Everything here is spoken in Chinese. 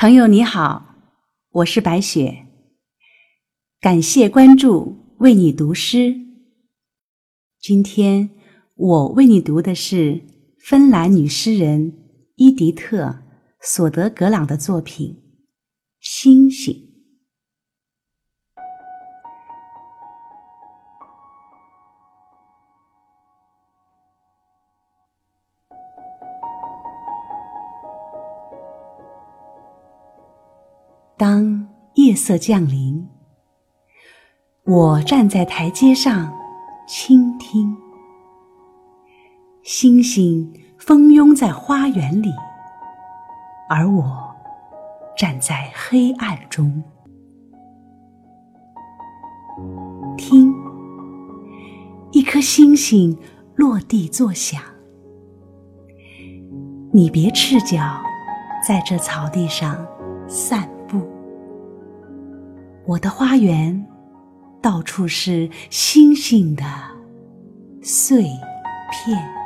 朋友你好，我是白雪。感谢关注，为你读诗。今天我为你读的是芬兰女诗人伊迪特·索德格朗的作品《星星》。当夜色降临，我站在台阶上倾听，星星蜂拥在花园里，而我站在黑暗中，听一颗星星落地作响。你别赤脚在这草地上散。我的花园到处是星星的碎片。